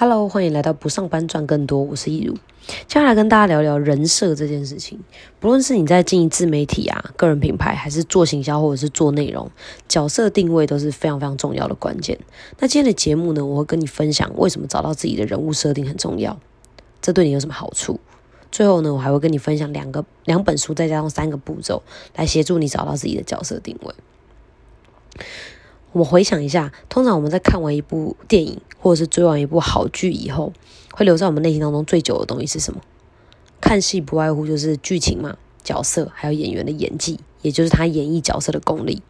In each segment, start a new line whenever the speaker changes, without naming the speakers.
Hello，欢迎来到不上班赚更多，我是易如。接下来跟大家聊聊人设这件事情。不论是你在经营自媒体啊、个人品牌，还是做行销或者是做内容，角色定位都是非常非常重要的关键。那今天的节目呢，我会跟你分享为什么找到自己的人物设定很重要，这对你有什么好处？最后呢，我还会跟你分享两个两本书，再加上三个步骤，来协助你找到自己的角色定位。我们回想一下，通常我们在看完一部电影或者是追完一部好剧以后，会留在我们内心当中最久的东西是什么？看戏不外乎就是剧情嘛、角色，还有演员的演技，也就是他演绎角色的功力。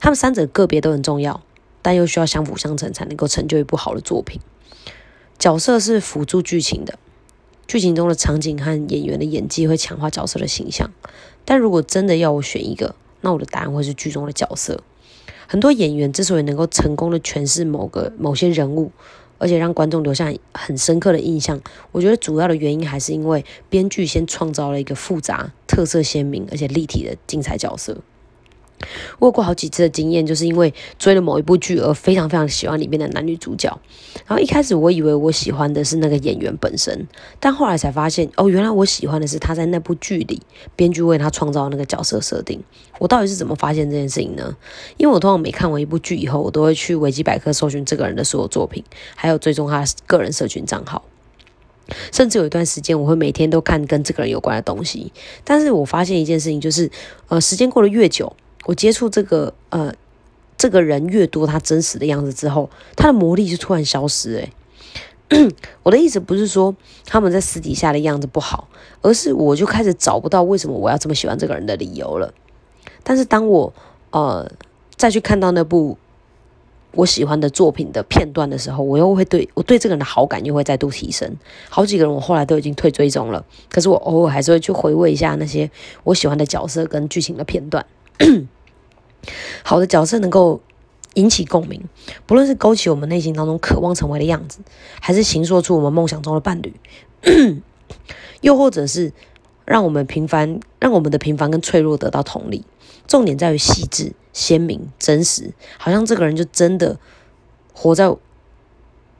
他们三者个别都很重要，但又需要相辅相成，才能够成就一部好的作品。角色是辅助剧情的，剧情中的场景和演员的演技会强化角色的形象。但如果真的要我选一个，那我的答案会是剧中的角色。很多演员之所以能够成功的诠释某个某些人物，而且让观众留下很深刻的印象，我觉得主要的原因还是因为编剧先创造了一个复杂、特色鲜明而且立体的精彩角色。我有过好几次的经验，就是因为追了某一部剧而非常非常喜欢里面的男女主角。然后一开始我以为我喜欢的是那个演员本身，但后来才发现，哦，原来我喜欢的是他在那部剧里编剧为他创造那个角色设定。我到底是怎么发现这件事情呢？因为我通常每看完一部剧以后，我都会去维基百科搜寻这个人的所有作品，还有追踪他个人社群账号，甚至有一段时间我会每天都看跟这个人有关的东西。但是我发现一件事情，就是呃，时间过得越久。我接触这个呃这个人越多，他真实的样子之后，他的魔力就突然消失。诶，我的意思不是说他们在私底下的样子不好，而是我就开始找不到为什么我要这么喜欢这个人的理由了。但是当我呃再去看到那部我喜欢的作品的片段的时候，我又会对我对这个人的好感又会再度提升。好几个人我后来都已经退追踪了，可是我偶尔还是会去回味一下那些我喜欢的角色跟剧情的片段。好的角色能够引起共鸣，不论是勾起我们内心当中渴望成为的样子，还是形塑出我们梦想中的伴侣，又或者是让我们平凡，让我们的平凡跟脆弱得到同理。重点在于细致、鲜明、真实，好像这个人就真的活在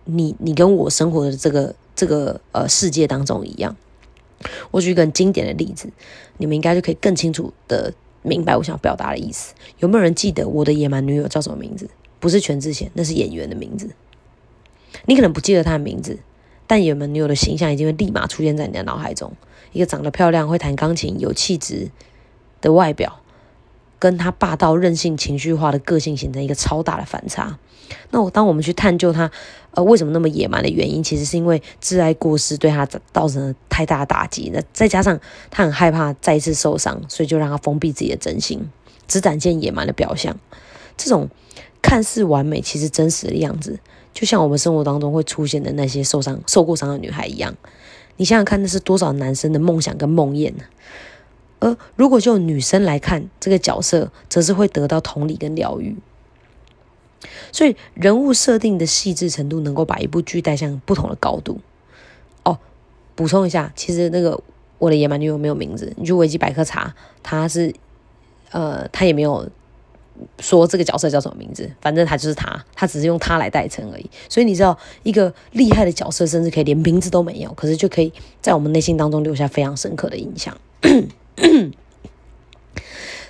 你、你跟我生活的这个这个呃世界当中一样。我举一个很经典的例子，你们应该就可以更清楚的。明白我想表达的意思。有没有人记得我的野蛮女友叫什么名字？不是全智贤，那是演员的名字。你可能不记得她的名字，但野蛮女友的形象已经会立马出现在你的脑海中。一个长得漂亮、会弹钢琴、有气质的外表。跟他霸道、任性、情绪化的个性形成一个超大的反差。那我当我们去探究他，呃，为什么那么野蛮的原因，其实是因为挚爱过世对他造成了太大的打击。那再加上他很害怕再一次受伤，所以就让他封闭自己的真心，只展现野蛮的表象。这种看似完美，其实真实的样子，就像我们生活当中会出现的那些受伤、受过伤的女孩一样。你想想看，那是多少男生的梦想跟梦魇呢？而如果就女生来看，这个角色则是会得到同理跟疗愈。所以人物设定的细致程度，能够把一部剧带向不同的高度。哦，补充一下，其实那个我的野蛮女友没有名字，你去维基百科查，他是呃，他也没有说这个角色叫什么名字，反正他就是他，他只是用他来代称而已。所以你知道，一个厉害的角色，甚至可以连名字都没有，可是就可以在我们内心当中留下非常深刻的印象。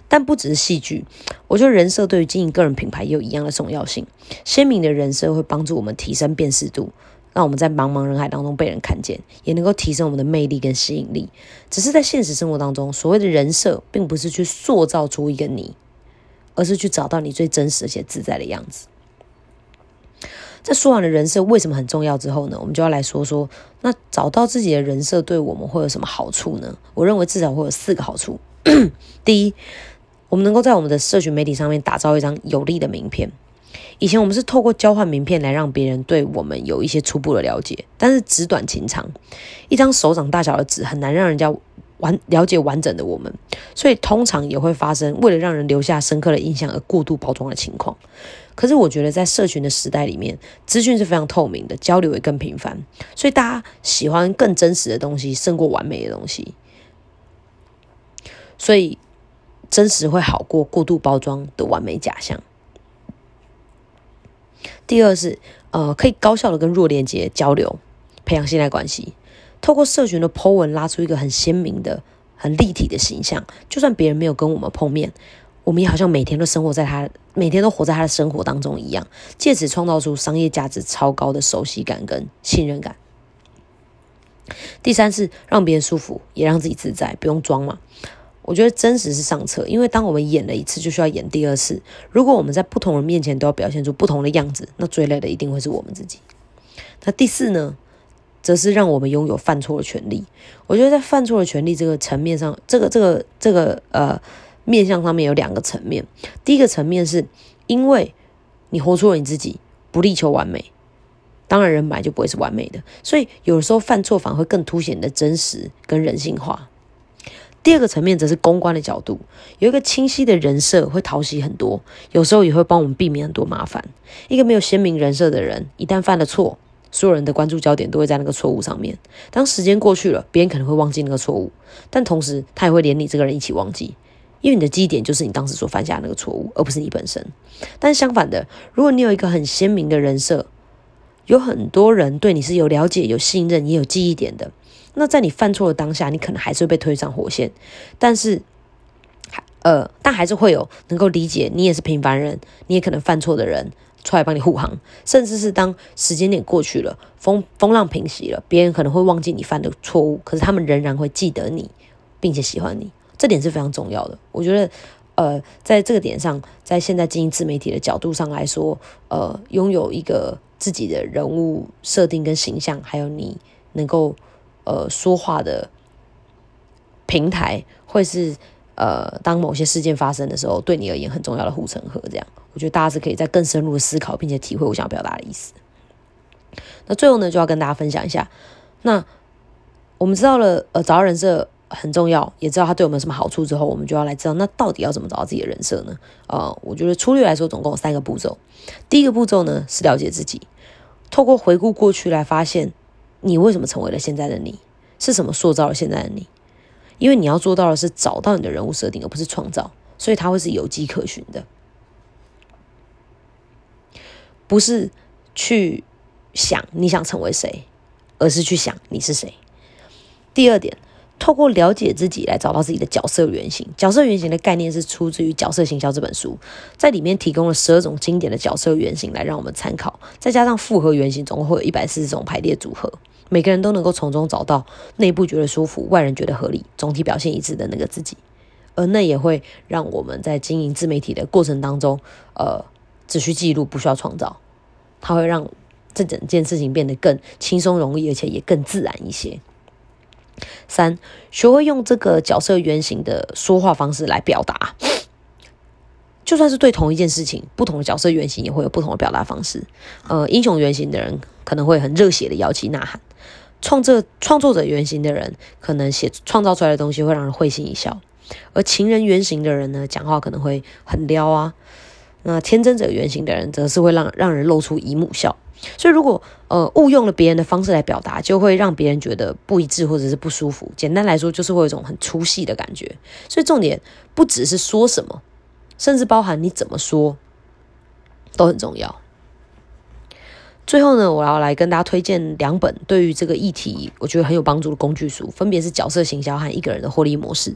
但不只是戏剧，我觉得人设对于经营个人品牌也有一样的重要性。鲜明的人设会帮助我们提升辨识度，让我们在茫茫人海当中被人看见，也能够提升我们的魅力跟吸引力。只是在现实生活当中，所谓的人设，并不是去塑造出一个你，而是去找到你最真实且自在的样子。在说完了人设为什么很重要之后呢，我们就要来说说，那找到自己的人设对我们会有什么好处呢？我认为至少会有四个好处。第一，我们能够在我们的社群媒体上面打造一张有利的名片。以前我们是透过交换名片来让别人对我们有一些初步的了解，但是纸短情长，一张手掌大小的纸很难让人家。完了解完整的我们，所以通常也会发生为了让人留下深刻的印象而过度包装的情况。可是我觉得在社群的时代里面，资讯是非常透明的，交流也更频繁，所以大家喜欢更真实的东西胜过完美的东西。所以真实会好过过度包装的完美假象。第二是，呃，可以高效的跟弱连接交流，培养信赖关系。透过社群的 Po 文拉出一个很鲜明的、很立体的形象，就算别人没有跟我们碰面，我们也好像每天都生活在他，每天都活在他的生活当中一样，借此创造出商业价值超高的熟悉感跟信任感。第三是让别人舒服，也让自己自在，不用装嘛。我觉得真实是上策，因为当我们演了一次，就需要演第二次。如果我们在不同人面前都要表现出不同的样子，那最累的一定会是我们自己。那第四呢，则是让我们拥有犯错的权利。我觉得在犯错的权利这个层面上，这个这个这个呃面向上面有两个层面。第一个层面是因为你活出了你自己，不力求完美，当然人本来就不会是完美的，所以有的时候犯错反而会更凸显的真实跟人性化。第二个层面则是公关的角度，有一个清晰的人设会讨喜很多，有时候也会帮我们避免很多麻烦。一个没有鲜明人设的人，一旦犯了错，所有人的关注焦点都会在那个错误上面。当时间过去了，别人可能会忘记那个错误，但同时他也会连你这个人一起忘记，因为你的记忆点就是你当时所犯下的那个错误，而不是你本身。但相反的，如果你有一个很鲜明的人设，有很多人对你是有了解、有信任、也有记忆点的。那在你犯错的当下，你可能还是会被推上火线，但是，呃，但还是会有能够理解你也是平凡人，你也可能犯错的人出来帮你护航，甚至是当时间点过去了，风风浪平息了，别人可能会忘记你犯的错误，可是他们仍然会记得你，并且喜欢你，这点是非常重要的。我觉得，呃，在这个点上，在现在经营自媒体的角度上来说，呃，拥有一个自己的人物设定跟形象，还有你能够。呃，说话的平台会是呃，当某些事件发生的时候，对你而言很重要的护城河。这样，我觉得大家是可以在更深入的思考，并且体会我想要表达的意思。那最后呢，就要跟大家分享一下。那我们知道了，呃，找到人设很重要，也知道他对我们有什么好处之后，我们就要来知道，那到底要怎么找到自己的人设呢？呃，我觉得粗略来说，总共有三个步骤。第一个步骤呢，是了解自己，透过回顾过去来发现。你为什么成为了现在的你？是什么塑造了现在的你？因为你要做到的是找到你的人物设定，而不是创造，所以它会是有迹可循的，不是去想你想成为谁，而是去想你是谁。第二点。透过了解自己来找到自己的角色原型。角色原型的概念是出自于《角色行销》这本书，在里面提供了十二种经典的角色原型来让我们参考，再加上复合原型，总共会有一百四十种排列组合。每个人都能够从中找到内部觉得舒服、外人觉得合理、总体表现一致的那个自己，而那也会让我们在经营自媒体的过程当中，呃，只需记录，不需要创造，它会让这整件事情变得更轻松、容易，而且也更自然一些。三，学会用这个角色原型的说话方式来表达，就算是对同一件事情，不同的角色原型也会有不同的表达方式。呃，英雄原型的人可能会很热血的摇旗呐喊，创作创作者原型的人可能写创造出来的东西会让人会心一笑，而情人原型的人呢，讲话可能会很撩啊。那天真者原型的人，则是会让让人露出姨母笑。所以，如果呃误用了别人的方式来表达，就会让别人觉得不一致或者是不舒服。简单来说，就是会有一种很粗细的感觉。所以，重点不只是说什么，甚至包含你怎么说，都很重要。最后呢，我要来跟大家推荐两本对于这个议题我觉得很有帮助的工具书，分别是《角色行销》和《一个人的获利模式》。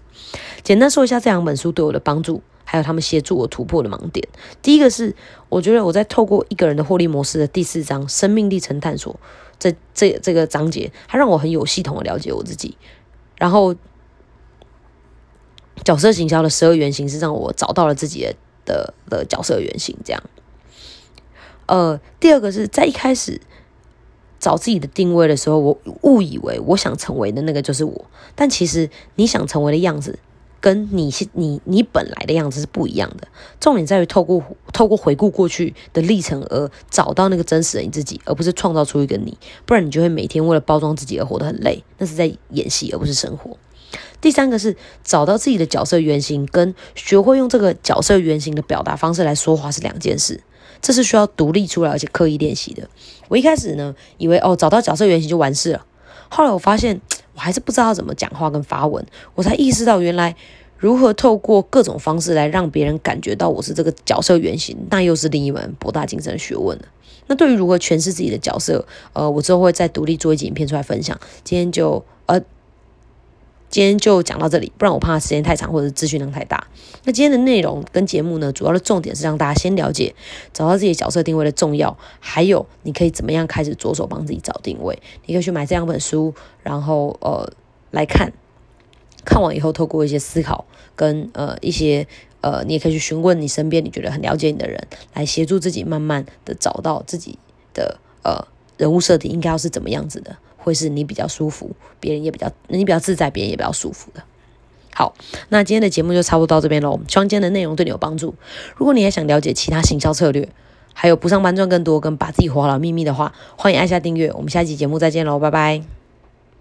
简单说一下这两本书对我的帮助。还有他们协助我突破的盲点。第一个是，我觉得我在透过一个人的获利模式的第四章“生命历程探索”这这这个章节，它让我很有系统的了解我自己。然后，角色行销的十二原型是让我找到了自己的的角色原型。这样，呃，第二个是在一开始找自己的定位的时候，我误以为我想成为的那个就是我，但其实你想成为的样子。跟你你你本来的样子是不一样的，重点在于透过透过回顾过去的历程而找到那个真实的你自己，而不是创造出一个你，不然你就会每天为了包装自己而活得很累，那是在演戏而不是生活。第三个是找到自己的角色原型，跟学会用这个角色原型的表达方式来说话是两件事，这是需要独立出来而且刻意练习的。我一开始呢以为哦找到角色原型就完事了，后来我发现。我还是不知道怎么讲话跟发文，我才意识到原来，如何透过各种方式来让别人感觉到我是这个角色原型，那又是另一门博大精深的学问了。那对于如何诠释自己的角色，呃，我之后会再独立做一集影片出来分享。今天就呃，今天就讲到这里，不然我怕时间太长或者资讯量太大。那今天的内容跟节目呢，主要的重点是让大家先了解找到自己角色定位的重要，还有你可以怎么样开始着手帮自己找定位。你可以去买这两本书，然后呃来看，看完以后透过一些思考跟呃一些呃，你也可以去询问你身边你觉得很了解你的人，来协助自己慢慢的找到自己的呃人物设定应该要是怎么样子的。会是你比较舒服，别人也比较你比较自在，别人也比较舒服的。好，那今天的节目就差不多到这边喽。希望今天的内容对你有帮助。如果你也想了解其他行销策略，还有不上班赚更多跟把自己活好秘密的话，欢迎按下订阅。我们下期节目再见喽，拜拜。